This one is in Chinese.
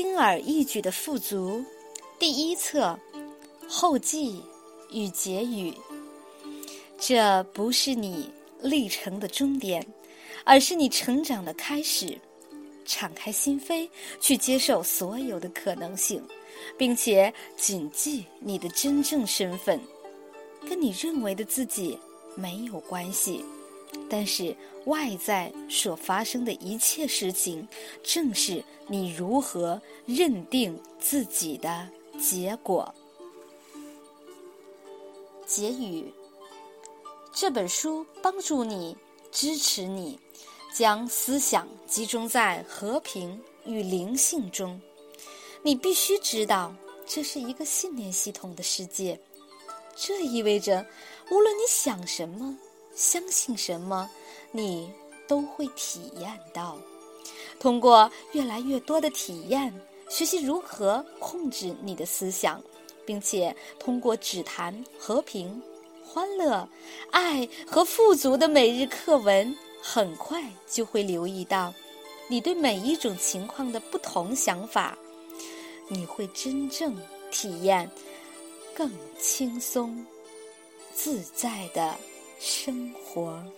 轻而易举的富足，第一册后记与结语。这不是你历程的终点，而是你成长的开始。敞开心扉，去接受所有的可能性，并且谨记你的真正身份，跟你认为的自己没有关系。但是外在所发生的一切事情，正是你如何认定自己的结果。结语：这本书帮助你，支持你，将思想集中在和平与灵性中。你必须知道，这是一个信念系统的世界。这意味着，无论你想什么。相信什么，你都会体验到。通过越来越多的体验，学习如何控制你的思想，并且通过只谈和平、欢乐、爱和富足的每日课文，很快就会留意到你对每一种情况的不同想法。你会真正体验更轻松、自在的。生活。